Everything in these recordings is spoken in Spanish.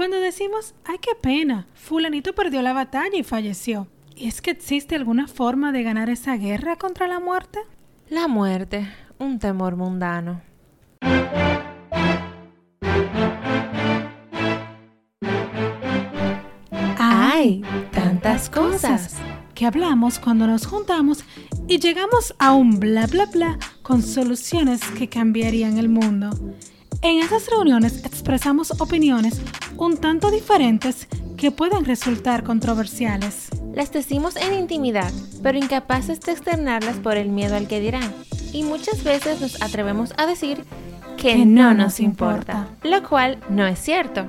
Cuando decimos, ay, qué pena, fulanito perdió la batalla y falleció. ¿Y es que existe alguna forma de ganar esa guerra contra la muerte? La muerte, un temor mundano. Hay tantas cosas que hablamos cuando nos juntamos y llegamos a un bla bla bla con soluciones que cambiarían el mundo. En esas reuniones expresamos opiniones un tanto diferentes que pueden resultar controversiales. Las decimos en intimidad, pero incapaces de externarlas por el miedo al que dirán. Y muchas veces nos atrevemos a decir que, no nos importa, lo cual no es cierto.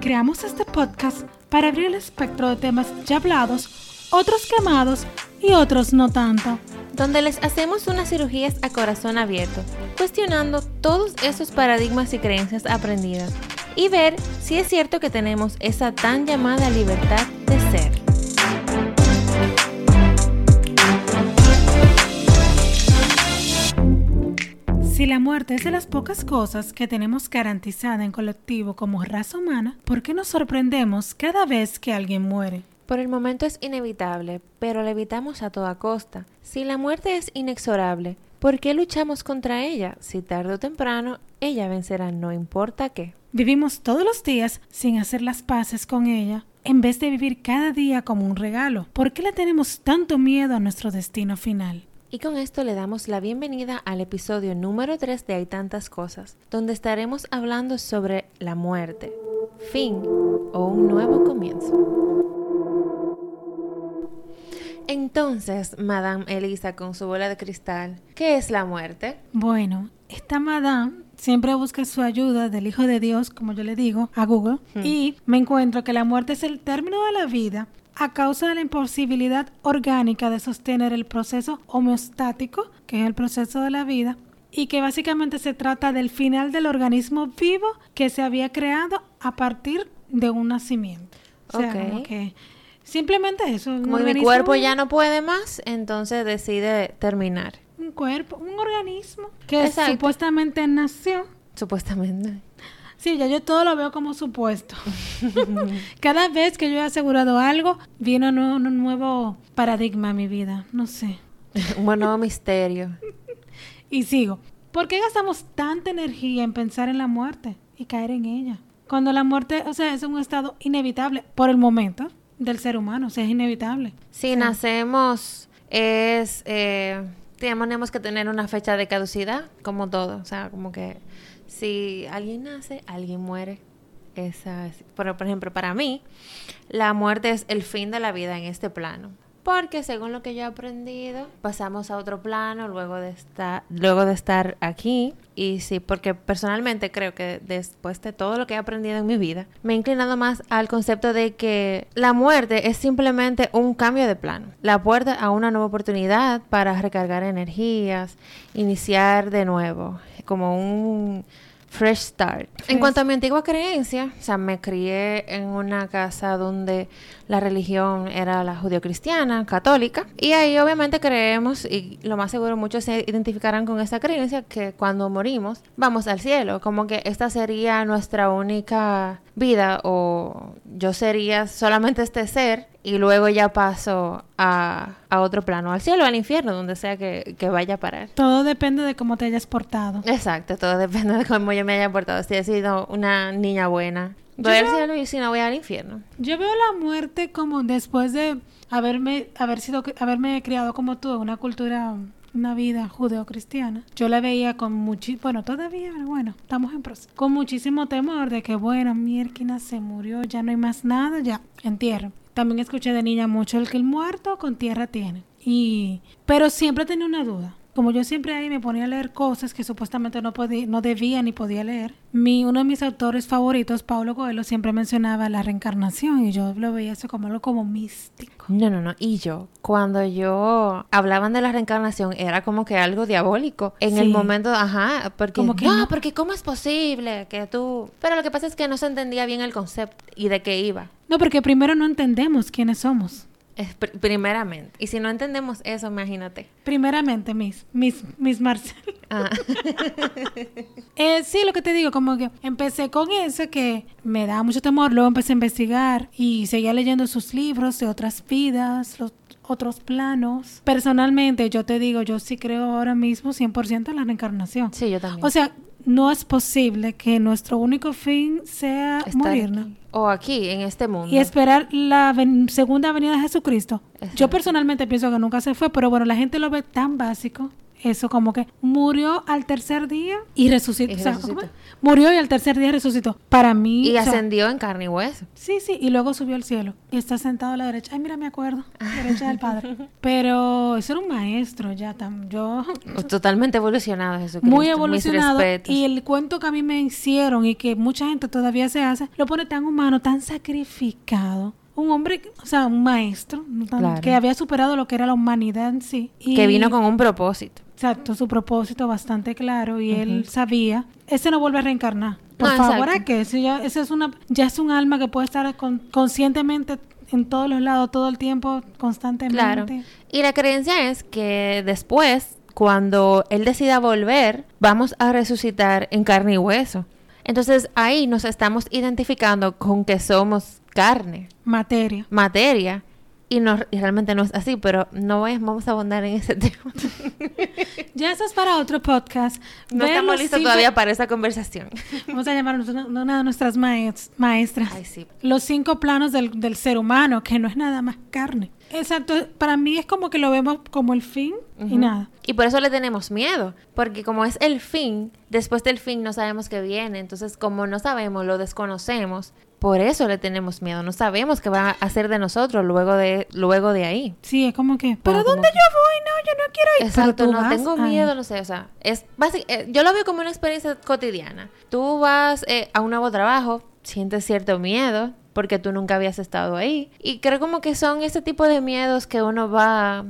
Creamos este podcast para abrir el espectro de temas ya hablados, otros quemados y otros no tanto. Donde les hacemos unas cirugías a corazón abierto, cuestionando todos esos paradigmas y creencias aprendidas y ver si es cierto que tenemos esa tan llamada libertad de ser. Si la muerte es de las pocas cosas que tenemos garantizada en colectivo como raza humana, ¿por qué nos sorprendemos cada vez que alguien muere? Por el momento es inevitable, pero la evitamos a toda costa. Si la muerte es inexorable, ¿por qué luchamos contra ella si tarde o temprano ella vencerá no importa qué? Vivimos todos los días sin hacer las paces con ella, en vez de vivir cada día como un regalo. ¿Por qué le tenemos tanto miedo a nuestro destino final? Y con esto le damos la bienvenida al episodio número 3 de Hay tantas cosas, donde estaremos hablando sobre la muerte, fin o un nuevo comienzo. Entonces, Madame Elisa con su bola de cristal, ¿qué es la muerte? Bueno, esta Madame siempre busca su ayuda del Hijo de Dios, como yo le digo, a Google, Hmm. y me encuentro que la muerte es el término de la vida a causa de la imposibilidad orgánica de sostener el proceso homeostático, que es el proceso de la vida, y que básicamente se trata del final del organismo vivo que se había creado a partir de un nacimiento. O sea, Ok. como que simplemente eso. Como mi cuerpo ya no puede más, entonces decide terminar. Cuerpo, un organismo que Exacto. supuestamente nació. Supuestamente. Sí, ya yo todo lo veo como supuesto. Cada vez que yo he asegurado algo, viene un, un nuevo paradigma a mi vida. No sé. Un nuevo misterio. Y sigo. ¿Por qué gastamos tanta energía en pensar en la muerte y caer en ella? Cuando la muerte, o sea, es un estado inevitable por el momento del ser humano, o sea, es inevitable. Si nacemos, es. Eh, tenemos que tener una fecha de caducidad, como todo. O sea, como que si alguien nace, alguien muere. Esa es- por, por ejemplo, para mí, la muerte es el fin de la vida en este plano. Porque según lo que yo he aprendido, pasamos a otro plano luego de estar, luego de estar aquí. Y sí, porque personalmente creo que después de todo lo que he aprendido en mi vida, me he inclinado más al concepto de que la muerte es simplemente un cambio de plano. La puerta a una nueva oportunidad para recargar energías, iniciar de nuevo, como un fresh start. En Fresh. cuanto a mi antigua creencia, o sea, me crié en una casa donde la religión era la judio-cristiana, católica, y ahí obviamente creemos, y lo más seguro muchos se identificarán con esa creencia, que cuando morimos vamos al cielo, como que esta sería nuestra única vida, o yo sería solamente este ser, y luego ya paso a, a otro plano, al cielo, al infierno, donde sea que, que vaya a parar. Todo depende de cómo te hayas portado. Exacto, todo depende de cómo yo me haya portado. Si he sido una niña buena, voy Yo al cielo y si no voy al infierno. Yo veo la muerte como después de haberme, haber sido, haberme criado como tú en una cultura, una vida judeocristiana. Yo la veía con muchísimo, bueno, todavía, pero bueno, estamos en proceso. Con muchísimo temor de que, bueno, Mierkina se murió, ya no hay más nada, ya, entierro. También escuché de niña mucho el que el muerto con tierra tiene. Y, pero siempre tenía una duda. Como yo siempre ahí me ponía a leer cosas que supuestamente no podía, no debía ni podía leer. Mi, uno de mis autores favoritos, Paulo Coelho, siempre mencionaba la reencarnación y yo lo veía eso como algo como místico. No, no, no. Y yo, cuando yo hablaban de la reencarnación, era como que algo diabólico. En el momento, ajá, porque Como que no, no. porque ¿cómo es posible que tú? Pero lo que pasa es que no se entendía bien el concepto y de qué iba. No, porque primero no entendemos quiénes somos. Es pr- primeramente. Y si no entendemos eso, imagínate. Primeramente, Miss, Miss, Miss Marcel. Ah, Eh, sí, lo que te digo, como que empecé con eso que me da mucho temor, luego empecé a investigar y seguía leyendo sus libros de otras vidas, los otros planos. Personalmente, yo te digo, yo sí creo ahora mismo 100% en la reencarnación. sí, yo también. O sea, no es posible que nuestro único fin sea Estar morirnos. aquí. O aquí, en este mundo. Y esperar la ven- segunda venida de Jesucristo. Yo personalmente pienso que nunca se fue, pero bueno, la gente lo ve tan básico. Eso como que murió al tercer día y resucitó. Y O sea, resucitó. ¿cómo es? murió y al tercer día resucitó. Para mí... Y o sea, ascendió en carne y hueso. Sí, sí, y luego subió al cielo. Y está sentado a la derecha. Ay, mira, me acuerdo. Derecha del Padre. Pero eso era un maestro ya. Tam, yo Totalmente evolucionado Jesucristo. muy evolucionado y el cuento que a mí me hicieron y que mucha gente todavía se hace lo pone tan humano tan sacrificado un hombre o sea un maestro Claro. que había superado lo que era la humanidad en sí y, Que vino con un propósito. Exacto su propósito bastante claro y él sabía ese no vuelve a reencarnar por No, favor. ¿a qué? Ya es una ya es un alma que puede estar con- conscientemente en todos los lados todo el tiempo constantemente Claro. Y la creencia es que después, cuando Él decida volver, vamos a resucitar en carne y hueso. Entonces ahí nos estamos identificando con que somos carne, materia materia. Y, no, y realmente no es así, pero no voy- vamos a abundar en ese tema. ya eso es para otro podcast No estamos listos cinco- todavía para esa conversación. Vamos a llamar a una de nuestras maes- maestras. Ay, sí. Los cinco planos del, del ser humano, que no es nada más carne. Exacto. Para mí es como que lo vemos como el fin y nada. Y por eso le tenemos miedo, porque como es el fin, después del fin no sabemos qué viene, entonces como no sabemos, lo desconocemos, por eso le tenemos miedo, no sabemos qué va a hacer de nosotros luego de luego de ahí. Sí, es como que, ¿pero como dónde que- yo voy? No, yo no quiero ir. Pero Exacto, tú no vas, tengo ay. miedo, no sé, o sea, es básic- eh, yo lo veo como una experiencia cotidiana. Tú vas eh, a un nuevo trabajo, sientes cierto miedo porque tú nunca habías estado ahí y creo como que son ese tipo de miedos que uno va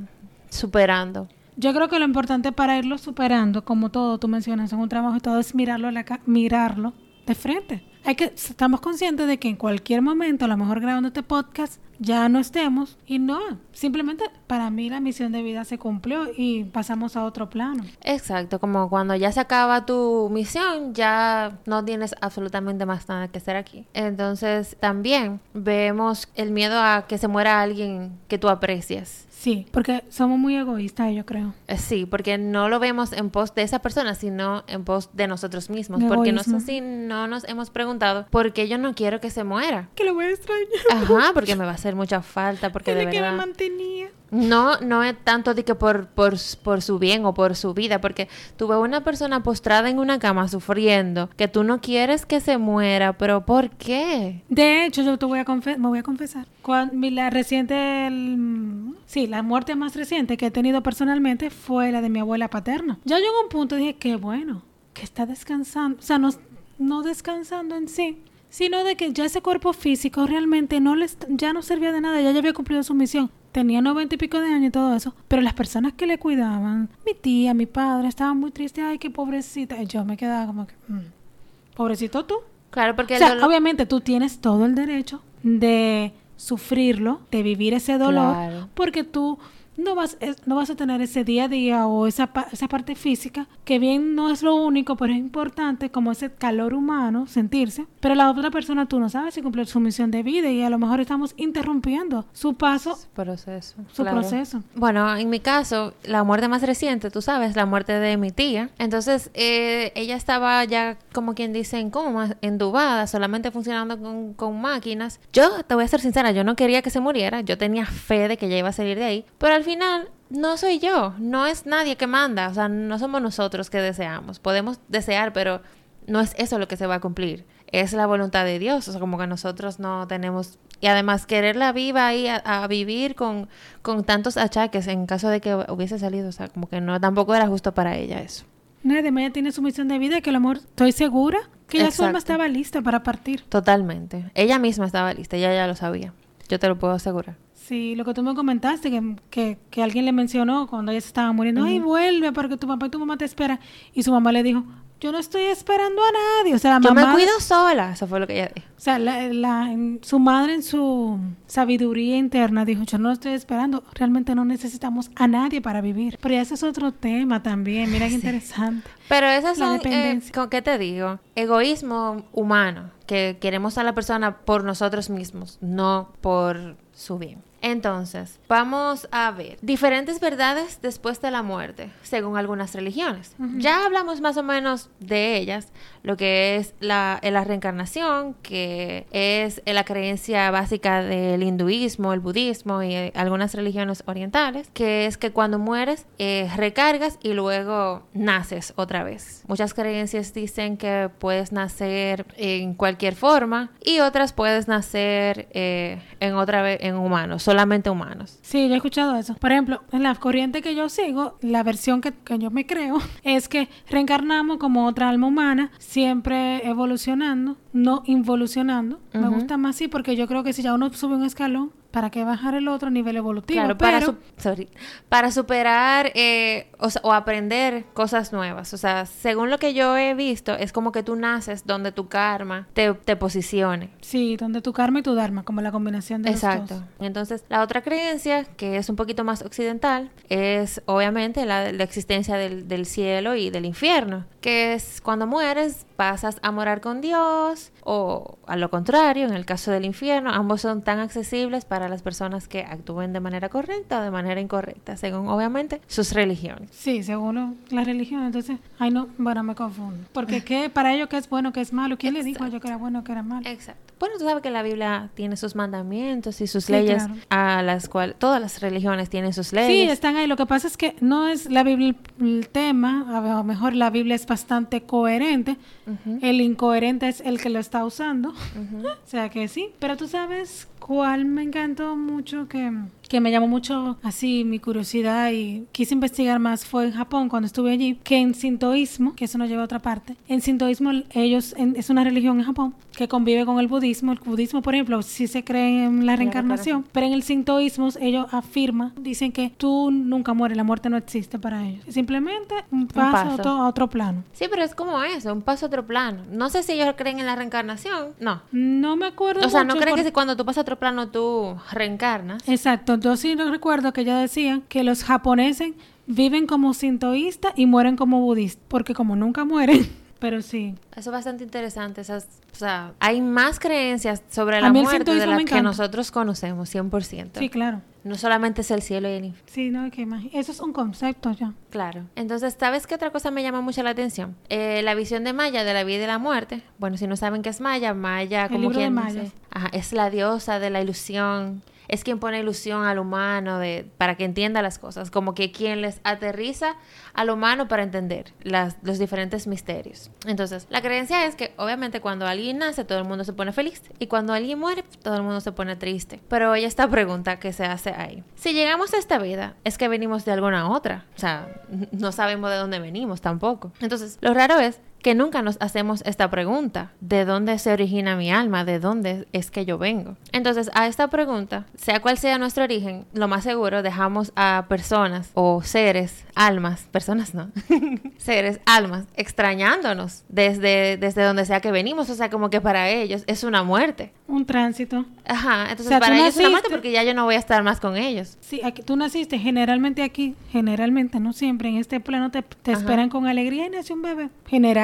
superando. Yo creo que lo importante para irlo superando, como todo tú mencionas en un trabajo y todo, es mirarlo, a la ca- mirarlo de frente. Hay que, estamos conscientes de que en cualquier momento, a lo mejor grabando este podcast, ya no estemos. Y no, simplemente para mí la misión de vida se cumplió y pasamos a otro plano. Exacto, como cuando ya se acaba tu misión, ya no tienes absolutamente más nada que hacer aquí. Entonces también vemos el miedo a que se muera alguien que tú aprecias. Sí, porque somos muy egoístas, yo creo. Eh, Sí, porque no lo vemos en pos de esa persona, sino en pos de nosotros mismos. Porque no sé si no nos hemos preguntado por qué yo no quiero que se muera. Que lo voy a extrañar. Ajá, porque me va a hacer mucha falta, porque de Desde que me verdad... mantenía. No, no es tanto de que por, por, por su bien o por su vida, porque tú ves una persona postrada en una cama sufriendo, que tú no quieres que se muera, pero ¿por qué? De hecho, yo te voy a me voy a confesar. Mi- la reciente, el- sí, la muerte más reciente que he tenido personalmente fue la de mi abuela paterna. Ya llegó un punto y dije, qué bueno, que está descansando. O sea, no, no descansando en sí, sino de que ya ese cuerpo físico realmente no les, ya no servía de nada, ya, ya había cumplido su misión. Tenía noventa y pico de años y todo eso. Pero las personas que le cuidaban, mi tía, mi padre, estaban muy tristes. Ay, qué pobrecita. Y yo me quedaba como que, mm, pobrecito tú. Claro, porque O sea, dolor- obviamente tú tienes todo el derecho de sufrirlo, de vivir ese dolor, Claro. porque tú no vas, no vas a tener ese día a día o esa, esa parte física, que bien no es lo único, pero es importante como ese calor humano, sentirse. Pero la otra persona tú no sabes si cumple su misión de vida y a lo mejor estamos interrumpiendo su paso, proceso. su claro. proceso. Bueno, en mi caso, la muerte más reciente, tú sabes, la muerte de mi tía. Entonces, eh, ella estaba ya, como quien dice, en coma, endubada, solamente funcionando con, con máquinas. Yo, te voy a ser sincera, yo no quería que se muriera. Yo tenía fe de que ella iba a salir de ahí. Pero al final, no soy yo. No es nadie que manda. O sea, no somos nosotros que deseamos. Podemos desear, pero no es eso lo que se va a cumplir. Es la voluntad de Dios. O sea, como que nosotros no tenemos... Y además quererla viva ahí a, a vivir con, con tantos achaques en caso de que hubiese salido. O sea, como que no, tampoco era justo para ella eso. Nadie ella tiene su misión de vida que a lo mejor estoy segura que ya su alma estaba lista para partir. Totalmente. Ella misma estaba lista, ella ya lo sabía. Yo te lo puedo asegurar. Sí, lo que tú me comentaste, que, que, que alguien le mencionó cuando ella se estaba muriendo, ay, vuelve porque tu papá y tu mamá te esperan. Y su mamá le dijo, yo no estoy esperando a nadie. O sea, Yo mamá. me cuido sola. Eso fue lo que ella dijo. O sea, la, la- su madre en su sabiduría interna dijo, yo no estoy esperando, realmente no necesitamos a nadie para vivir. Pero ese es otro tema también, mira qué interesante. Pero esas La son, eh, dependencia. ¿con qué te digo? Egoísmo humano, que queremos a la persona por nosotros mismos, no por su bien. Entonces, vamos a ver diferentes verdades después de la muerte, según algunas religiones. Ya hablamos más o menos de ellas, lo que es la, la reencarnación, que es la creencia básica del hinduismo, el budismo y eh, algunas religiones orientales, que es que cuando mueres eh, recargas y luego naces otra vez. Muchas creencias dicen que puedes nacer en cualquier forma y otras puedes nacer eh, en otra vez en humanos, solamente humanos. Sí, yo he escuchado eso. Por ejemplo, en la corriente que yo sigo, la versión que, que yo me creo es que reencarnamos como otra alma humana, siempre evolucionando, no involucionando. Me gusta más así porque yo creo que si ya uno sube un escalón, ¿para qué bajar el otro nivel evolutivo? Claro, para, Pero- su- sorry, para superar eh, o, o aprender cosas nuevas. O sea, según lo que yo he visto, es como que tú naces donde tu karma te, te posicione. Sí, donde tu karma y tu dharma, como la combinación de los Exacto. dos. Entonces, la otra creencia, que es un poquito más occidental, es obviamente la, la existencia del, del cielo y del infierno, que es cuando mueres pasas a morar con Dios o a lo contrario, en el caso del infierno, ambos son tan accesibles para las personas que actúen de manera correcta o de manera incorrecta, según obviamente sus religiones. Sí, según la religión, entonces, ay no, bueno, me confundo. Porque ¿qué, para ellos qué es bueno, qué es malo, ¿quién le dijo a ellos que era bueno, que era malo? Exacto. Bueno, tú sabes que la Biblia tiene sus mandamientos y sus Sí, leyes claro. a las cuales todas las religiones tienen sus Sí, leyes. están ahí. Lo que pasa es que no es la Biblia el tema, a lo mejor la Biblia es bastante coherente. Ujú, El incoherente es el que lo está usando. ujú. O sea que sí. Pero tú sabes cuál me encantó mucho, que, que me llamó mucho así mi curiosidad y quise investigar más, fue en Japón cuando estuve allí, que en sintoísmo, que eso nos lleva a otra parte, en sintoísmo ellos, en- es una religión en Japón que convive con el budismo. El budismo, por ejemplo, sí se cree en la reencarnación, pero en el sintoísmo ellos afirman, dicen que tú nunca mueres, la muerte no existe para ellos. Simplemente un paso, paso. A, otro, a otro plano. Sí, pero es como eso, un paso a otro plano. No sé si ellos creen en la reencarnación. No. No me acuerdo. O sea, no creen por- que si cuando tú pasas a otro plano tú reencarnas. Exacto, yo sí lo recuerdo que ella decía que los japoneses viven como sintoístas y mueren como budistas, porque como nunca mueren, pero sí. Eso es bastante interesante. Esas, o sea, hay más creencias sobre la muerte de las que nosotros conocemos, 100%. Sí, claro. No solamente es el cielo y el infierno. Sí, no, que imagi- eso es un concepto ya. Claro. Entonces, ¿sabes qué otra cosa me llama mucho la atención? Eh, la visión de Maya de la vida y la muerte. Bueno, si no saben qué es Maya, Maya, El como libro de quien Maya. ajá, es la diosa de la ilusión. Es quien pone ilusión al humano de, para que entienda las cosas. Como que quien les aterriza al humano para entender las, los diferentes misterios. Entonces, la creencia es que obviamente cuando alguien nace todo el mundo se pone feliz. Y cuando alguien muere todo el mundo se pone triste. Pero hay esta pregunta que se hace ahí. Si llegamos a esta vida, es que venimos de alguna otra. O sea, no sabemos de dónde venimos tampoco. Entonces, lo raro es que nunca nos hacemos esta pregunta. ¿De dónde se origina mi alma? ¿De dónde es que yo vengo? Entonces, a esta pregunta, sea cual sea nuestro origen, lo más seguro dejamos a personas o seres, almas, personas no, seres, almas, extrañándonos desde, desde donde sea que venimos. O sea, como que para ellos es una muerte. Un tránsito. Ajá, entonces O sea, para ellos es una muerte naciste- porque ya yo no voy a estar más con ellos. Sí, aquí, tú naciste generalmente aquí, generalmente, no siempre, en este plano te, te esperan con alegría y nace un bebé.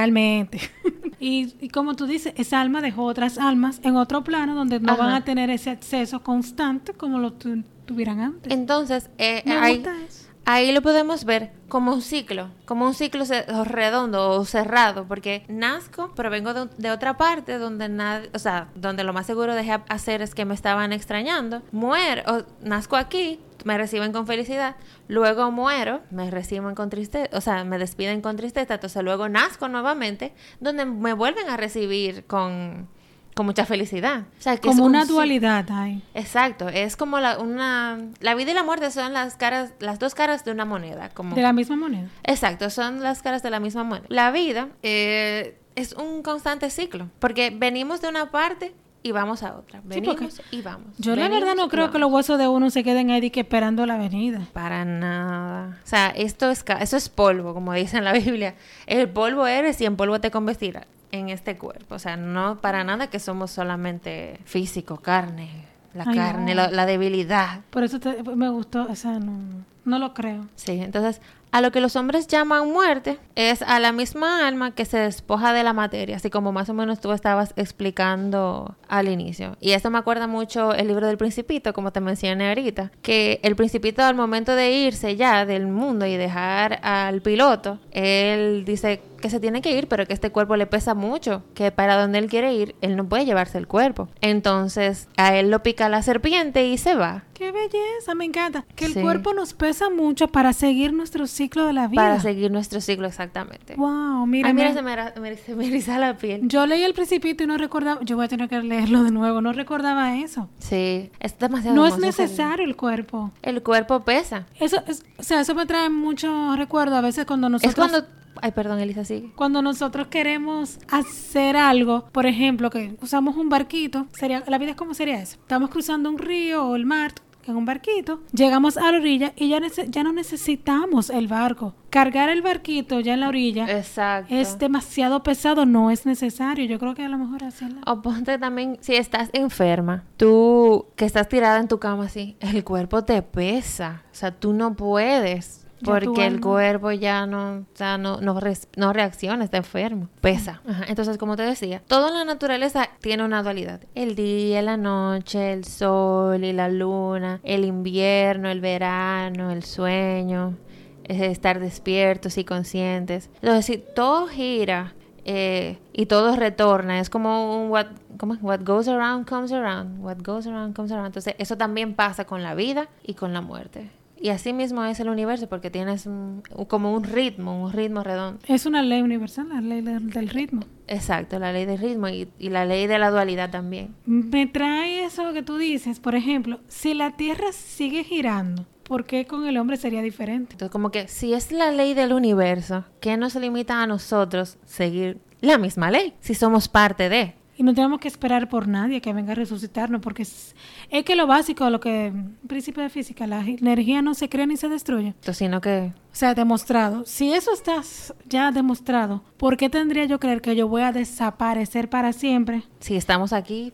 Generalmente. y, y como tú dices, esa alma dejó otras almas en otro plano donde no Ajá. van a tener ese acceso constante como lo tu- tuvieran antes. Entonces, eh, Me ahí, gusta eso. ahí lo podemos ver como un ciclo, como un ciclo redondo o cerrado, porque nazco, pero vengo de, de otra parte donde nadie, o sea, donde lo más seguro dejé hacer es que me estaban extrañando. Muero, o nazco aquí, me reciben con felicidad, luego muero, me reciben con tristeza, o sea, me despiden con tristeza, entonces luego nazco nuevamente, donde me vuelven a recibir con, con mucha felicidad. O sea, que como un una dualidad hay. Exacto, es como la, una... La vida y la muerte son las caras, las dos caras de una moneda. Como, De la misma moneda. Exacto, son las caras de la misma moneda. La vida eh, es un constante ciclo, porque venimos de una parte y vamos a otra. Venimos y vamos. Yo la verdad no creo que los huesos de uno se queden ahí que esperando la venida. Para nada. O sea, esto es, eso es polvo, como dice en la Biblia. El polvo eres y en polvo te convertirás en este cuerpo. O sea, no para nada que somos solamente físico, carne. La Ay, carne, no. la, la debilidad. Por eso te- me gustó, o sea, no, no lo creo. Sí, entonces a lo que los hombres llaman muerte es a la misma alma que se despoja de la materia, así como más o menos tú estabas explicando al inicio. Y esto me acuerda mucho el libro del principito, como te mencioné ahorita, que el principito al momento de irse ya del mundo y dejar al piloto, él dice que se tiene que ir, pero que este cuerpo le pesa mucho, que para donde él quiere ir, él no puede llevarse el cuerpo. Entonces a él lo pica la serpiente y se va. Qué belleza, me encanta. Que el Sí. cuerpo nos pesa mucho para seguir nuestro ciclo de la vida. Para seguir nuestro ciclo exactamente. Wow, mira, Ay, mira, se me, me- se me eriza la piel. yo leí el principito y no recordaba, yo voy a tener que leerlo de nuevo, no recordaba eso. Sí, es demasiado No es necesario el cuerpo. El cuerpo pesa. Eso, es, o sea, eso me trae mucho recuerdo a veces cuando nosotros Es cuando... Ay, perdón, Elisa, sigue. cuando nosotros queremos hacer algo, por ejemplo, que usamos un barquito, sería la vida es como sería eso. Estamos cruzando un río o el mar en un barquito, llegamos a la orilla y ya, ya no necesitamos el barco. Cargar el barquito ya en la orilla Exacto. es demasiado pesado, no es necesario. Yo creo que a lo mejor hacerlo. O ponte también, si estás enferma, tú que estás tirada en tu cama así, el cuerpo te pesa. O sea, tú no puedes. Porque el cuerpo ya no, o sea, no, no, reacciona, está enfermo, pesa. Ajá, Entonces, como te decía, toda la naturaleza tiene una dualidad. El día, la noche, el sol y la luna, el invierno, el verano, el sueño, es estar despiertos y conscientes. Entonces, si todo gira eh, y todo retorna, es como un what, ¿cómo es? what goes around comes around, what goes around comes around. Entonces, eso también pasa con la vida y con la muerte. Y así mismo es el universo porque tienes un- como un ritmo, un ritmo redondo. Es una ley universal, la ley del, del ritmo. Exacto, la ley del ritmo y, y la ley de la dualidad también. Me trae eso que tú dices, por ejemplo, si la Tierra sigue girando, ¿por qué con el hombre sería diferente? Entonces, como que si es la ley del universo, ¿qué nos limita a nosotros seguir la misma ley? Si somos parte de. Y no tenemos que esperar por nadie que venga a resucitarnos, porque es, es que lo básico, lo que, principio de física, la energía no se crea ni se destruye. Entonces, sino que O sea, demostrado. Si eso está ya demostrado, ¿por qué tendría yo creer que yo voy a desaparecer para siempre? si estamos aquí,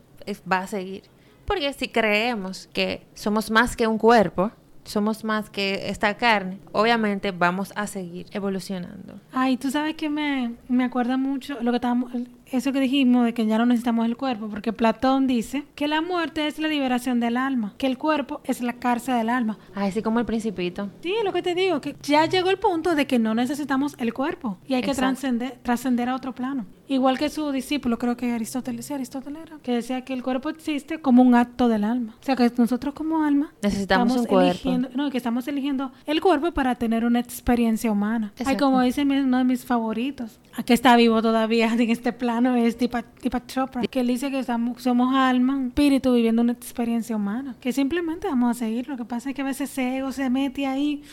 va a seguir. Porque si creemos que somos más que un cuerpo, somos más que esta carne, obviamente vamos a seguir evolucionando. Ay, tú sabes que me, me acuerda mucho lo que estábamos, eso que dijimos de que ya no necesitamos el cuerpo, porque Platón dice que la muerte es la liberación del alma, que el cuerpo es la cárcel del alma. Así como el principito. Sí, lo que te digo, que ya llegó el punto de que no necesitamos el cuerpo y hay que Exacto. trascender, trascender a otro plano. Igual que su discípulo, creo que Aristóteles, sí, Aristóteles era, que decía que el cuerpo existe como un acto del alma. O sea, que nosotros como alma Necesitamos un cuerpo. eligiendo, no, que estamos eligiendo el cuerpo para tener una experiencia humana. Ay, Exacto. como dice uno de mis favoritos, que está vivo todavía en este plano, es Deepak, Deepak Chopra, que él dice que estamos, somos alma, espíritu viviendo una experiencia humana, que simplemente vamos a seguir. Lo que pasa es que a veces ese ego se mete ahí.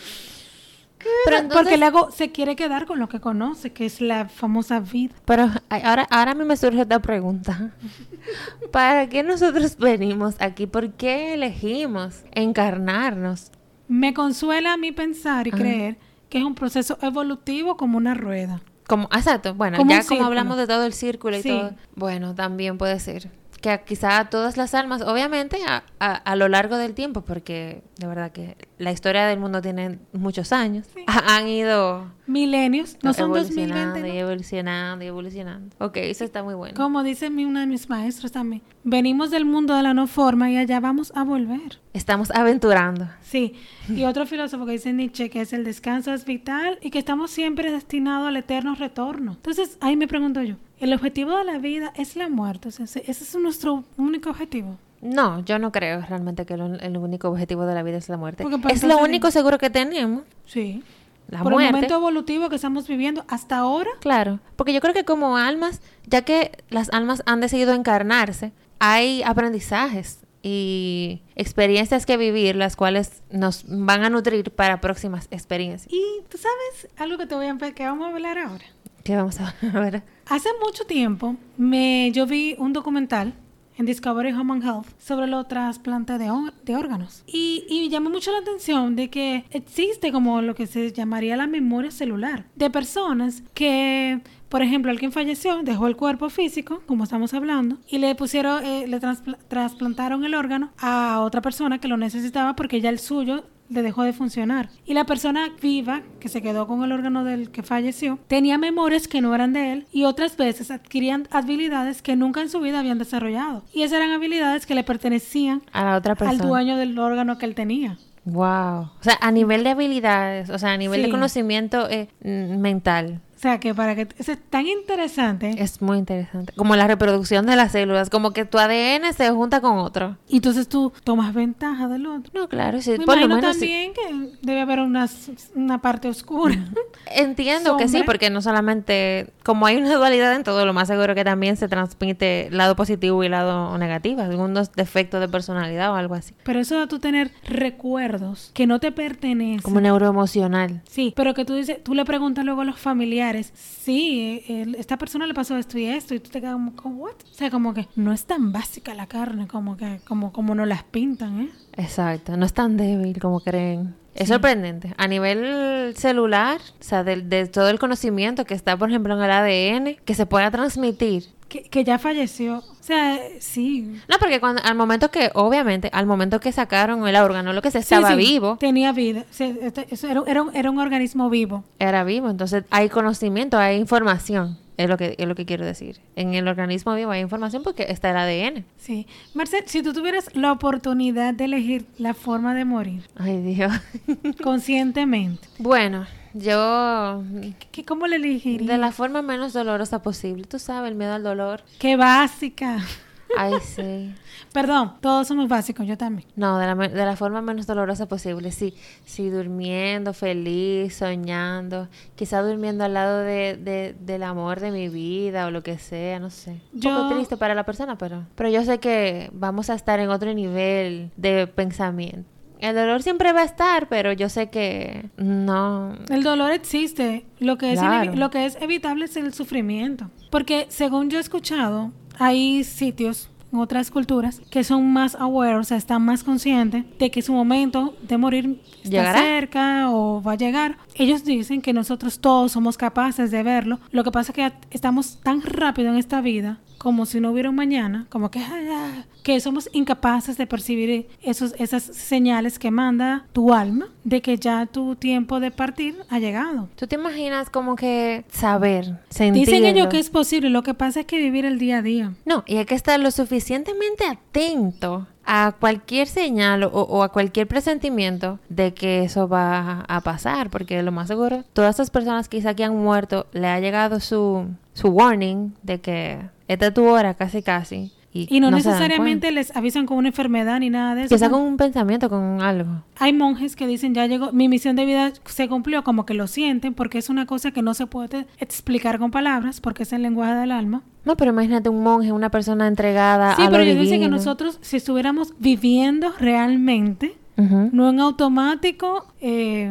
Pero entonces- Porque el ego se quiere quedar con lo que conoce, que es la famosa vida. Pero ahora, ahora a mí me surge esta pregunta. ¿Para qué nosotros venimos aquí? ¿Por qué elegimos encarnarnos? Me consuela a mí pensar y Ajá. creer que es un proceso evolutivo como una rueda. Como, exacto, bueno, Como ya como hablamos de todo el círculo y Sí. todo, bueno, también puede ser que quizá todas las almas, obviamente a, a- a lo largo del tiempo, porque de verdad que la historia del mundo tiene muchos años, Sí. han ido Milenios, no son evolucionando 2020. y ¿no? evolucionando y evolucionando. Ok, eso está muy bueno. Como dice mi, uno de mis maestros también, venimos del mundo de la no forma y allá vamos a volver. Estamos aventurando. Sí, y otro filósofo que dice Nietzsche que es el descanso es vital y que estamos siempre destinados al eterno retorno. Entonces, ahí me pregunto yo, ¿el objetivo de la vida es la muerte? O sea, ese es nuestro único objetivo. No, yo no creo realmente que lo- el único objetivo de la vida es la muerte. Es lo único seguro que tenemos, Sí. la Por muerte. el momento evolutivo que estamos viviendo hasta ahora, Claro, porque yo creo que como almas, ya que las almas han decidido encarnarse, hay aprendizajes y experiencias que vivir, las cuales nos van a nutrir para próximas experiencias. y tú sabes algo que te voy a que vamos a hablar ahora. ¿Qué vamos a ver? Hace mucho tiempo me yo vi un documental en Discovery Home and Health sobre los trasplantes de, de órganos. Y, y llamó mucho la atención de que existe como lo que se llamaría la memoria celular de personas que por ejemplo, alguien falleció, dejó el cuerpo físico, como estamos hablando, y le pusieron, eh, le trasplantaron el órgano a otra persona que lo necesitaba porque ya el suyo le dejó de funcionar. Y la persona viva, que se quedó con el órgano del que falleció, tenía memorias que no eran de él y otras veces adquirían habilidades que nunca en su vida habían desarrollado. Y esas eran habilidades que le pertenecían A la otra persona. al dueño del órgano que él tenía. Wow. O sea, a nivel de habilidades, o sea, a nivel Sí. de conocimiento eh, mental. O sea, que para que... Eso es tan interesante. Es muy interesante. Como la reproducción de las células, como que tu ADN se junta con otro. Y entonces tú tomas ventaja del otro. No, claro, sí. Me por lo menos sí. también que debe haber unas- una parte oscura. Entiendo que sí, porque no solamente, como hay una dualidad en todo, lo más seguro que también se transmite lado positivo y lado negativo, algunos defectos de personalidad o algo así. Pero eso de tú tener recuerdos que no te pertenecen. Como neuroemocional. Sí, pero que tú dices, tú le preguntas luego a los familiares, sí, esta persona le pasó esto y esto, y tú te quedas como, como, ¿what? O sea, como que no es tan básica la carne como que, como, como nos las pintan, ¿eh? Exacto, no es tan débil como creen. Es sorprendente. A nivel celular, o sea, del- de, todo el conocimiento que está, por ejemplo, en el ADN, que se pueda transmitir. Que, que ya falleció. O sea, sí. No, porque cuando, al momento que, obviamente, al momento que sacaron el órgano, lo que se estaba sí, vivo, Tenía vida. O sea, este- era un, era un organismo vivo. era vivo. Entonces, hay conocimiento, hay información. Es lo que, es lo que quiero decir. En el organismo vivo hay información porque está el ADN. Sí. Marcel, si tú tuvieras la oportunidad de elegir la forma de morir Ay, Dios. conscientemente, bueno, yo ¿qué, ¿cómo le elegirías? de la forma menos dolorosa posible. Tú sabes, el miedo al dolor. Qué básica. Ay, sí. Perdón, todos somos básicos, yo también. No, de la, de la forma menos dolorosa posible. Sí, sí, durmiendo, feliz, soñando. Quizá durmiendo al lado de, de- del amor de mi vida o lo que sea, no sé. Un Yo- poco triste para la persona, pero... Pero yo sé que vamos a estar en otro nivel de pensamiento. El dolor siempre va a estar, pero yo sé que no... El dolor existe. Lo que, es Claro. lo que es evitable es el sufrimiento. Porque según yo he escuchado, hay sitios en otras culturas que son más aware, o sea, están más conscientes de que su momento de morir está ¿Llegará? cerca o va a llegar. Ellos dicen que nosotros todos somos capaces de verlo. Lo que pasa es que estamos tan rápido en esta vida como si no hubiera un mañana, como que, que somos incapaces de percibir esos, esas señales que manda tu alma de que ya tu tiempo de partir ha llegado. ¿Tú te imaginas como que saber, sentirlo? Dicen ellos que es posible, lo que pasa es que vivir el día a día. No, y hay que estar lo suficientemente atento a cualquier señal o, o a cualquier presentimiento de que eso va a pasar, porque lo más seguro, todas esas personas quizá que han muerto, le ha llegado su, su warning de que esta es tu hora casi casi. Y, Y no, necesariamente les avisan con una enfermedad ni nada de eso. Quizá con un pensamiento, con algo. Hay monjes que dicen, ya llegó, mi misión de vida se cumplió, como que lo sienten, porque es una cosa que no se puede explicar con palabras, porque es el lenguaje del alma. No, pero imagínate un monje, una persona entregada Sí, a pero lo ellos dicen que nosotros, si estuviéramos viviendo realmente, No en automático, eh,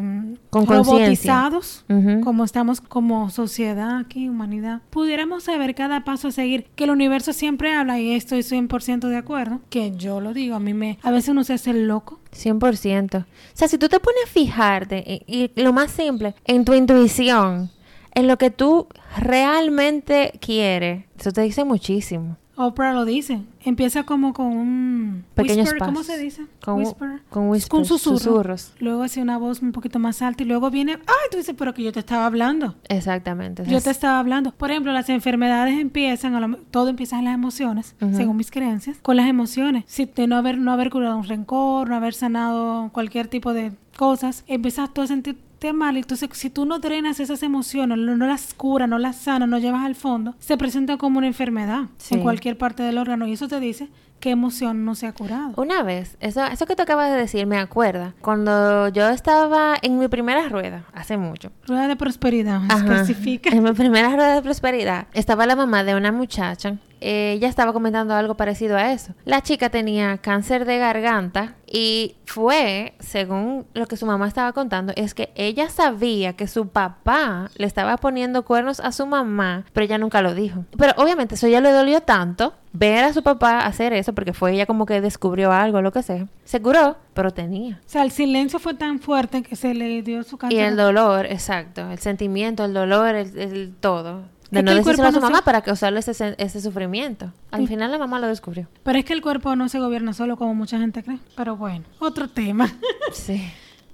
Con robotizados, como estamos como sociedad aquí, humanidad, pudiéramos saber cada paso a seguir, que el universo siempre habla, y estoy 100% de acuerdo, que yo lo digo, a mí me, a veces uno se hace el loco. 100%. O sea, si tú te pones a fijarte, y, y lo más simple, en tu intuición, en lo que tú realmente quieres, eso te dice muchísimo. Oprah lo dice. Empieza como con un Pequeños whisper, ¿cómo se dice? Con, whisper. con whispers, Con susurro. susurros. Luego hace una voz un poquito más alta y luego viene, ay, tú dices, pero que yo te estaba hablando. Exactamente. Yo te estaba hablando. Por ejemplo, las enfermedades empiezan, a lo- todo empieza en las emociones, según mis creencias, con las emociones. Si de no haber, no haber curado un rencor, no haber sanado cualquier tipo de cosas, empiezas tú a sentirte mal. Entonces, si tú no drenas esas emociones, no, no las curas, no las sanas, no llevas al fondo, se presenta como una enfermedad Sí. en cualquier parte del órgano. Y eso te dice qué emoción no se ha curado. Una vez, eso, eso que tú acabas de decir me acuerda, cuando yo estaba en mi primera rueda, hace mucho. Rueda de prosperidad, Ajá. especifica. En mi primera rueda de prosperidad estaba la mamá de una muchacha. Eh, ella estaba comentando algo parecido a eso. La chica tenía cáncer de garganta Y fue, según lo que su mamá estaba contando, es que ella sabía que su papá le estaba poniendo cuernos a su mamá, pero ella nunca lo dijo. Pero obviamente eso ya le dolió tanto ver a su papá hacer eso, porque fue ella como que descubrió algo, lo que sea. Se curó, pero tenía. O sea, el silencio fue tan fuerte que se le dio su Y cáncer. el dolor, exacto, el sentimiento, el dolor, el, el todo. De no decírselo a su no mamá se- para causarle ese, ese sufrimiento. Al final la mamá lo descubrió. Pero es que el cuerpo no se gobierna solo como mucha gente cree. Pero bueno, otro tema. Sí.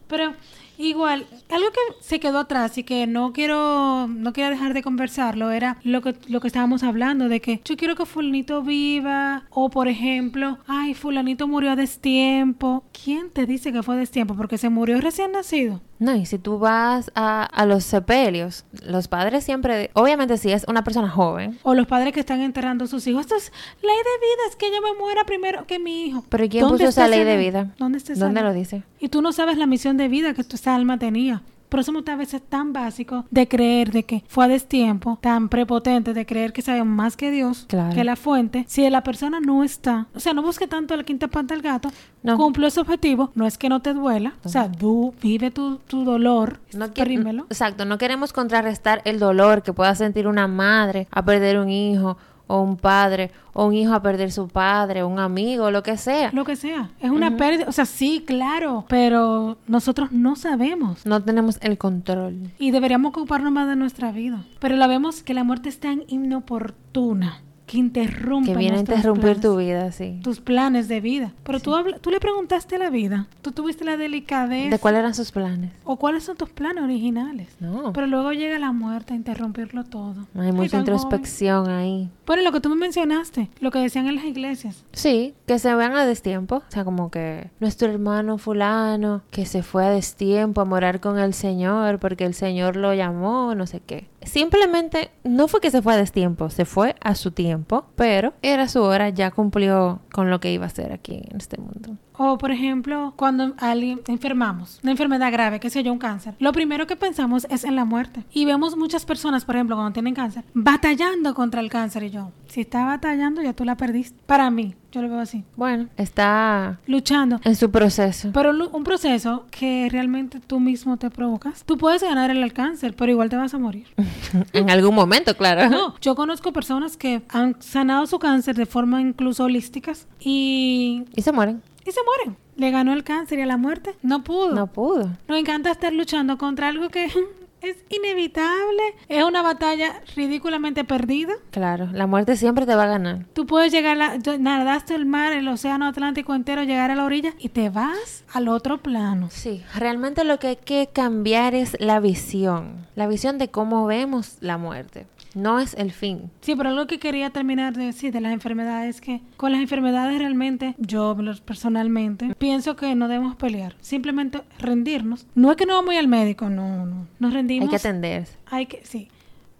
Pero igual, algo que se quedó atrás y que no quiero, no quiero dejar de conversarlo era lo que, lo que estábamos hablando, de que yo quiero que fulanito viva, o por ejemplo, ay, fulanito murió a destiempo. ¿Quién te dice que fue a destiempo? Porque se murió recién nacido. No, y si tú vas a, a los sepelios, los padres siempre, obviamente si es una persona joven, O los padres que están enterrando a sus hijos. Esto es ley de vida, es que yo me muera primero que mi hijo. pero ¿quién ¿Dónde puso esa ley de vida? ¿Dónde está esa ¿Dónde lo dice? Y tú no sabes la misión de vida que tu, esa alma tenía. Por eso muchas veces es tan básico de creer de que fue a destiempo, tan prepotente de creer que sabemos más que Dios, Claro. que la fuente. Si la persona no está, o sea, no busque tanto la quinta pata del gato, No. cumple ese objetivo, no es que no te duela, o sea, tú vive tu, tu dolor, No. Exacto, no queremos contrarrestar el dolor que pueda sentir una madre a perder un hijo, o un padre, o un hijo a perder su padre, un amigo, lo que sea. Lo que sea, es una pérdida, o sea, sí, claro, pero nosotros no sabemos. No tenemos el control. Y deberíamos ocuparnos más de nuestra vida. Pero la vemos que la muerte es tan inoportuna que interrumpe Que viene a interrumpir planes, tu vida, sí. tus planes de vida. Pero tú, habla- tú le preguntaste a la vida, tú tuviste la delicadeza. ¿De cuáles eran sus planes? ¿O cuáles son tus planes originales? No. Pero luego llega la muerte a interrumpirlo todo. Hay Ay, mucha joven. introspección ahí. Bueno, lo que tú me mencionaste, lo que decían en las iglesias. Sí, que se vean a destiempo. O sea, como que nuestro hermano fulano que se fue a destiempo a morar con el Señor porque el Señor lo llamó, no sé qué. Simplemente no fue que se fue a destiempo, se fue a su tiempo, pero era su hora, ya cumplió con lo que iba a hacer aquí en este mundo. O, por ejemplo, cuando alguien enfermamos, una enfermedad grave, que sé yo, un cáncer, lo primero que pensamos es en la muerte. Y vemos muchas personas, por ejemplo, cuando tienen cáncer, batallando contra el cáncer. Y yo, si está batallando, ya tú la perdiste. Para mí, yo lo veo así. Bueno, está Luchando. en su proceso. Pero un proceso que realmente tú mismo te provocas. Tú puedes ganar el cáncer, pero igual te vas a morir. en algún momento, claro. No, yo conozco personas que han sanado su cáncer de forma incluso holísticas y, Y se mueren. Y se mueren. Le ganó el cáncer y a la muerte no pudo. No pudo. Nos encanta estar luchando contra algo que es inevitable, es una batalla ridículamente perdida. Claro, la muerte siempre te va a ganar. Tú puedes llegar, a nadaste el mar, el océano Atlántico entero, llegar a la orilla y te vas al otro plano. Sí, realmente lo que hay que cambiar es la visión, la visión de cómo vemos la muerte. No es el fin. Sí, pero algo que quería terminar de decir de las enfermedades es que con las enfermedades realmente, yo personalmente, pienso que no debemos pelear. Simplemente rendirnos. No es que no vamos a ir al médico, no, no. Nos rendimos. Hay que atenderse. Hay que, sí.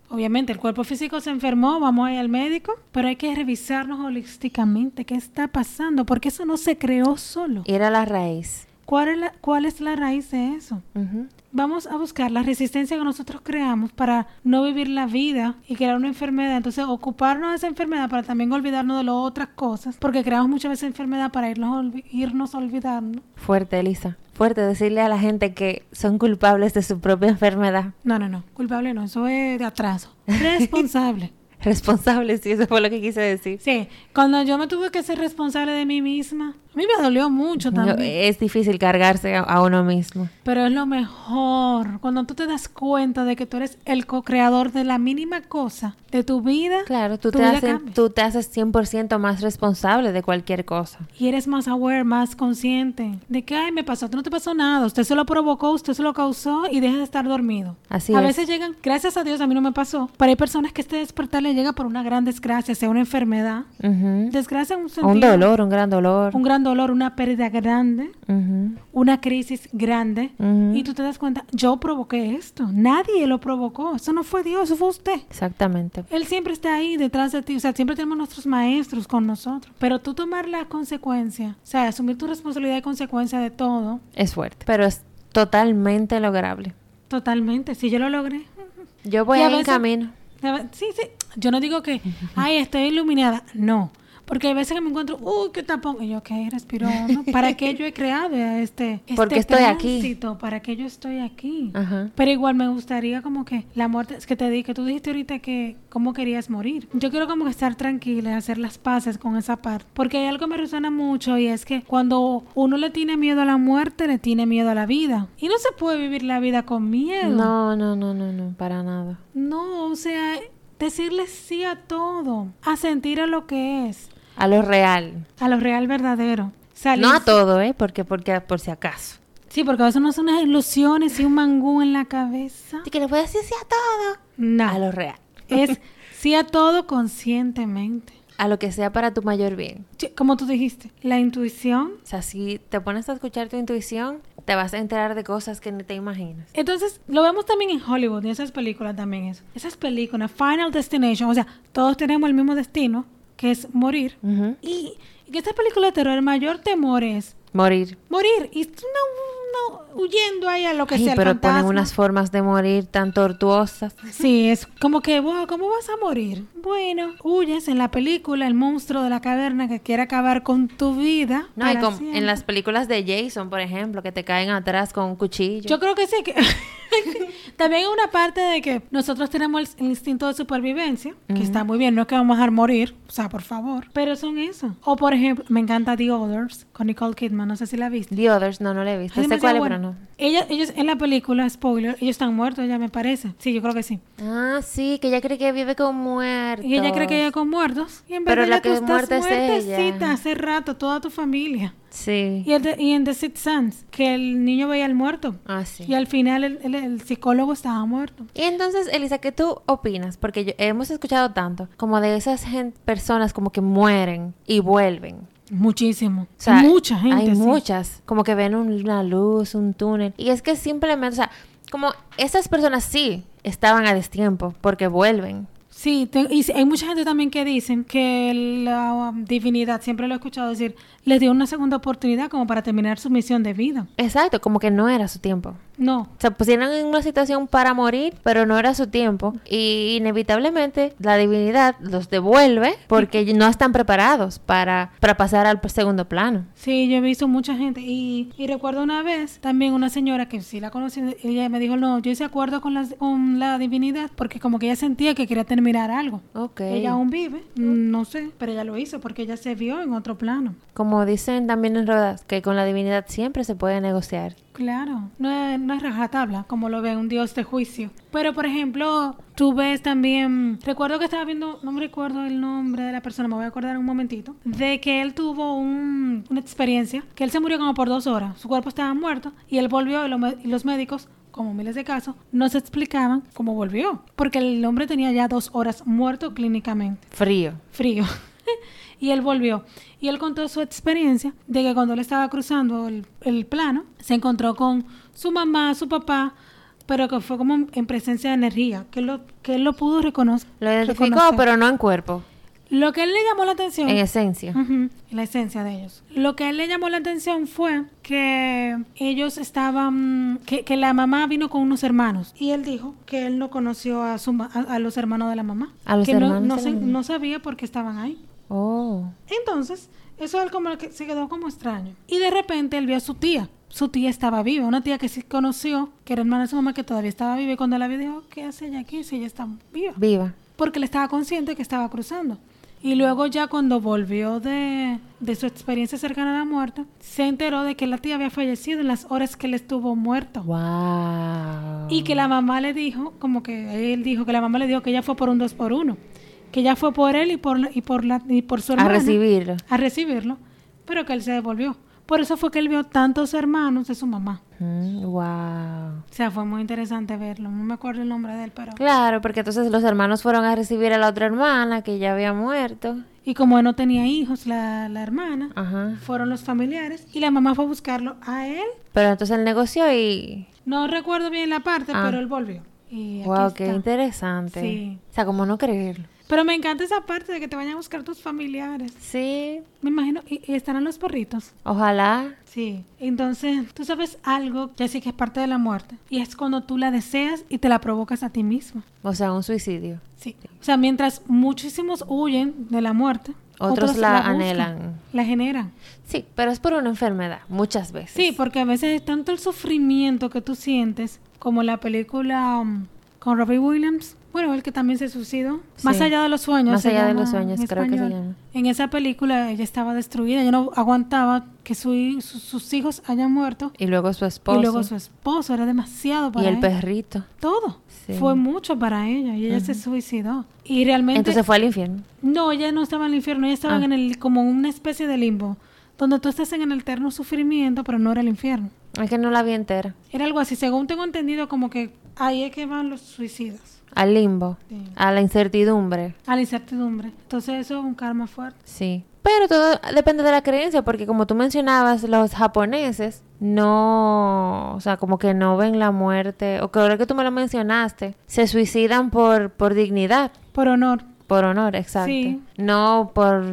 Obviamente, el cuerpo físico se enfermó, vamos a ir al médico, pero hay que revisarnos holísticamente qué está pasando, porque eso no se creó solo. Ir a la raíz. ¿Cuál es la, cuál es la raíz de eso? Ujú. Vamos a buscar la resistencia que nosotros creamos para no vivir la vida y crear una enfermedad. Entonces, ocuparnos de esa enfermedad para también olvidarnos de las otras cosas, porque creamos muchas veces enfermedad para irnos, irnos olvidando. Fuerte, Elisa. Fuerte decirle a la gente que son culpables de su propia enfermedad. No, no, no. Culpable no. Eso es de atraso. Responsable. Responsables, sí, eso fue lo que quise decir. Sí, cuando yo me tuve que ser responsable de mí misma, a mí me dolió mucho No, también. es difícil cargarse a, a uno mismo. Pero es lo mejor cuando tú te das cuenta de que tú eres el co-creador de la mínima cosa de tu vida. Claro, tú tu te, vida haces, tú te haces 100% más responsable de cualquier cosa. Y eres más aware, más consciente de que, ay, me pasó, no te pasó nada, usted se lo provocó, usted se lo causó y deja de estar dormido. Así a es. veces llegan, gracias a Dios a mí no me pasó, pero hay personas que este despertar le llega por una gran desgracia, sea una enfermedad, desgracia en un O sentido, un dolor, un gran dolor. un gran dolor, una pérdida grande, una crisis grande, y tú te das cuenta, yo provoqué esto, nadie lo provocó, eso no fue Dios, eso fue usted. Exactamente. Él siempre está ahí detrás de ti, o sea, siempre tenemos nuestros maestros con nosotros, pero tú tomar la consecuencia, o sea, asumir tu responsabilidad y consecuencia de todo, Es fuerte, pero es totalmente lograble. totalmente, si yo lo logré. Yo voy a en camino. Sí, sí, yo no digo que, ay, estoy iluminada, no, Porque hay veces que me encuentro, uy, qué tapón. Y yo, ok, respiro. ¿Para qué yo he creado este, este Porque estoy aquí. ¿Para qué yo estoy aquí? Ajá. Pero igual me gustaría como que la muerte, es que te di, que tú dijiste ahorita que cómo querías morir. Yo quiero como que estar tranquila, hacer las paces con esa parte. Porque hay algo que me resuena mucho y es que cuando uno le tiene miedo a la muerte, le tiene miedo a la vida. Y no se puede vivir la vida con miedo. No, no, no, no, no, para nada. No, o sea, decirle sí a todo, a sentir a lo que es, A lo real. a lo real verdadero. Salir- No a todo, ¿eh? Porque, porque, por si acaso. Sí, porque a veces uno hace unas ilusiones y un mangú en la cabeza. Así que le a decir sí a todo. No, A lo real. es sí a todo conscientemente. A lo que sea para tu mayor bien. Sí, Como tú dijiste, la intuición. O sea, si te pones a escuchar tu intuición, te vas a enterar de cosas que ni te imaginas. Entonces, lo vemos también en Hollywood, y esas películas también eso. Esas películas, Final Destination, o sea, todos tenemos el mismo destino, que es morir. Ujú. Y, y que esta película de terror, el mayor temor es Morir. morir. Y tú no, no huyendo ahí a lo que Ay, sea. el pero ponen fantasma. unas formas de morir tan tortuosas. Sí, es como que, wow, ¿cómo vas a morir? Bueno, huyes en la película, el monstruo de la caverna que quiere acabar con tu vida. No, y como en las películas de Jason, por ejemplo, que te caen atrás con un cuchillo. Yo creo que sí, que también hay una parte de que nosotros tenemos el, instinto de supervivencia, que está muy bien, no es que vamos a dejar morir, o sea, por favor, pero son eso. O por ejemplo, me encanta The Others con Nicole Kidman, no sé si la viste. The Others, no, no le he visto. Es Sé cuál es, demasiado pero no. Ella- ellos en la película, spoiler, ellos están muertos ya me parece. Sí, yo creo que sí. Ah, sí, que ella cree que vive con muertos. Y ella cree que ella con muertos. Y en Pero verdad la que tú es estás muerta es muertecita ella. hace rato, toda tu familia. Sí. Y, el de- y en The Sixth Sense, que el niño veía al muerto. Ah, sí. Y al final el, el- el psicólogo estaba muerto. Y entonces, Elisa, ¿qué tú opinas? Porque yo- hemos escuchado tanto como de esas personas como que mueren y vuelven. Muchísimo. O sea, Mucha gente. Hay sí. muchas, como que ven un- una luz, un túnel. Y es que simplemente, o sea, como esas personas sí estaban a destiempo porque vuelven. Sí, y hay mucha gente también que dicen que la um, divinidad, siempre lo he escuchado decir, les dio una segunda oportunidad como para terminar su misión de vida. Exacto, como que no era su tiempo. No, Se pusieron en una situación para morir, pero no era su tiempo. Y inevitablemente la divinidad los devuelve porque no están preparados para, para pasar al segundo plano. Sí, yo he visto mucha gente y, y recuerdo una vez también una señora que sí la conocí, ella me dijo, no, yo hice acuerdo con, las, con la divinidad porque como que ella sentía que quería terminar algo. Ok. Ella aún vive, no sé, pero ella lo hizo porque ella se vio en otro plano. Como dicen también en Rodas, que con la divinidad siempre se puede negociar. Claro, no es, no es rajatabla como lo ve un dios de juicio. Pero, por ejemplo, tú ves también, recuerdo que estaba viendo, no me recuerdo el nombre de la persona, me voy a acordar un momentito, de que él tuvo un- una experiencia, que él se murió como por dos horas, su cuerpo estaba muerto y él volvió y, lo y los médicos, como miles de casos, no se explicaban cómo volvió, porque el hombre tenía ya dos horas muerto clínicamente Frío. frío. y él volvió. Y él contó su experiencia de que cuando él estaba cruzando el, el plano, se encontró con su mamá, su papá, pero que fue como en presencia de energía, que él lo, que él lo pudo reconocer. Lo identificó, reconocer. pero no en cuerpo, Lo que él le llamó la atención... en esencia. La esencia de ellos. Lo que a él le llamó la atención fue que ellos estaban, que, que la mamá vino con unos hermanos y él dijo que él no conoció a, su, a, a los hermanos de la mamá. A los que no- hermanos no, se- no sabía por qué estaban ahí. Oh. Entonces, eso él como que se quedó como extraño. Y de repente él vio a su tía. Su tía estaba viva, una tía que sí conoció, que era hermana de su mamá, que todavía estaba viva. Y cuando la vio, dijo, ¿qué hace ella aquí si ella está viva? Viva. Porque él estaba consciente que estaba cruzando. Y luego ya cuando volvió de, de su experiencia cercana a la muerte, se enteró de que la tía había fallecido en las horas que él estuvo muerto. Wow. Y que la mamá le dijo, como que él dijo que la mamá le dijo que ella fue por un dos por uno. Que ella fue por él y por, la- y por, la, y por su A hermana. recibirlo. A recibirlo. Pero que él se devolvió. Por eso fue que él vio tantos hermanos de su mamá. Mm, wow. O sea, fue muy interesante verlo. No me acuerdo el nombre de él, pero... Claro, porque entonces los hermanos fueron a recibir a la otra hermana que ya había muerto. Y como él no tenía hijos, la, la hermana, Ajá. fueron los familiares y la mamá fue a buscarlo a él. Pero entonces él negoció y... No recuerdo bien la parte, Ah. pero él volvió. Y aquí Wow, qué interesante. Sí. O sea, como no creerlo. Pero me encanta esa parte de que te vayan a buscar tus familiares. Sí. Me imagino, y, y estarán los perritos. Ojalá. Sí. Entonces, tú sabes algo, ya sí que es parte de la muerte. Y es cuando tú la deseas y te la provocas a ti mismo. O sea, un suicidio. Sí. O sea, mientras muchísimos huyen de la muerte Otros, la, anhelan. La generan. Sí, pero es por una enfermedad, muchas veces. Sí, porque a veces es tanto el sufrimiento que tú sientes, como la película um, con Robbie Williams, bueno, el que también se suicidó, Sí. Más allá de los sueños. Más allá de los sueños, creo que se llama. En esa película ella estaba destruida, ella no aguantaba que su sus hijos hayan muerto Y luego su esposo. y luego su esposo, era demasiado para y el ella. perrito. Todo. Sí. Fue mucho para ella y ella se suicidó. Y realmente Entonces fue al infierno. no, ella no estaba en el infierno, ella estaba Ah. en el como una especie de limbo, donde tú estás en el eterno sufrimiento, pero no era el infierno. Es que no la vi entera. Era algo así, según tengo entendido, como que ahí es que van los suicidas, Al limbo. Sí. A la incertidumbre. a la incertidumbre. Entonces eso es un karma fuerte. Sí. Pero todo depende de la creencia, porque como tú mencionabas, los japoneses no, o sea, como que no ven la muerte, o que ahora que tú me lo mencionaste, se suicidan por, por dignidad, Por honor. por honor, exacto. Sí. No por,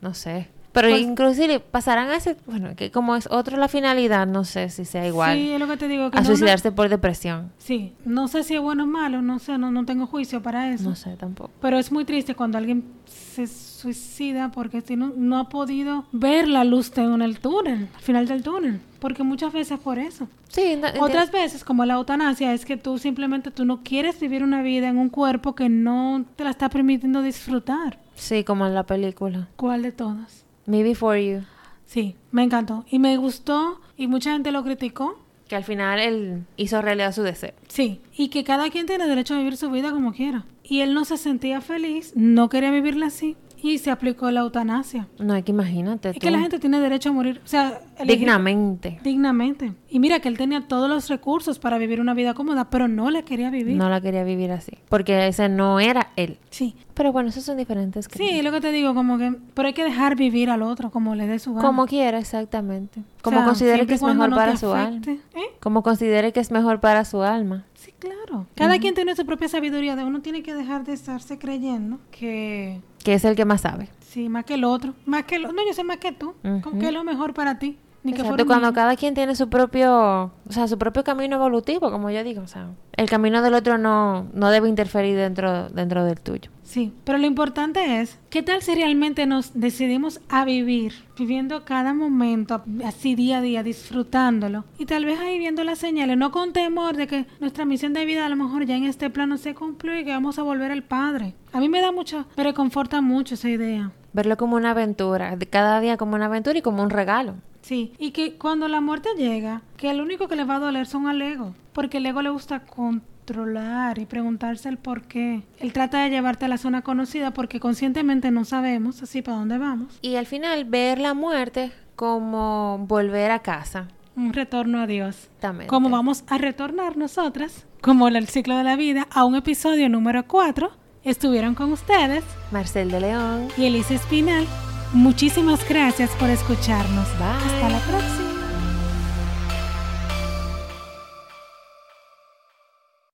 no sé. Pero Pues- inclusive pasarán a ese, bueno, que como es otro la finalidad, no sé si sea igual. Sí, es lo que te digo. Que a no- no- suicidarse por depresión. sí, no sé si es bueno o malo, no sé, no, no tengo juicio para eso. No sé tampoco. Pero es muy triste cuando alguien se suicida porque si no, no ha podido ver la luz en el túnel, al final del túnel. Porque muchas veces por eso. Sí, no- Otras veces, como la eutanasia, es que tú simplemente tú no quieres vivir una vida en un cuerpo que no te la está permitiendo disfrutar. sí, como en la película. ¿Cuál de todas? Me Before You. Sí, me encantó. Y me gustó y mucha gente lo criticó. Que al final él hizo realidad su deseo. Sí, y que cada quien tiene derecho a vivir su vida como quiera. Y él no se sentía feliz, no quería vivirla así y se aplicó la eutanasia. No, es que imagínate. Es tú. que la gente tiene derecho a morir, o sea, Dignamente. dignamente. Y mira que él tenía todos los recursos para vivir una vida cómoda, pero no la quería vivir. No la quería vivir así. Porque ese no era él. Sí. Pero bueno, esos son diferentes. Sí, lo que te digo, como que, pero hay que dejar vivir al otro como le dé su gana. Como quiera, exactamente. O Como sea, considere que es mejor no para su alma. ¿Eh? Como considere que es mejor para su alma. Claro. Cada quien tiene su propia sabiduría. De uno tiene que dejar de estarse creyendo que Que es el que más sabe. sí, más que el otro, más que el no, yo sé más que tú, como que es lo mejor para ti, ni que Exacto, cuando cada quien tiene su propio, o sea, su propio camino evolutivo, como yo digo, o sea, el camino del otro no, no debe interferir dentro, dentro del tuyo. Sí, pero lo importante es, ¿qué tal si realmente nos decidimos a vivir, viviendo cada momento así día a día, disfrutándolo? Y tal vez ahí viendo las señales, no con temor de que nuestra misión de vida a lo mejor ya en este plano se cumplió y que vamos a volver al Padre. A mí me da mucho, me reconforta mucho esa idea. Verlo como una aventura, cada día como una aventura y como un regalo. Sí, y que cuando la muerte llega, que el único que le va a doler son al ego, porque el ego le gusta controlar y preguntarse el por qué. Él trata de llevarte a la zona conocida porque conscientemente no sabemos así para dónde vamos. Y al final ver la muerte como volver a casa. Un retorno a Dios. Exactamente. Como vamos a retornar nosotras, como el ciclo de la vida, a un episodio número 4. Estuvieron con ustedes Marcel de León. y Elisa Espinal. Muchísimas gracias por escucharnos. Bye. Hasta la próxima.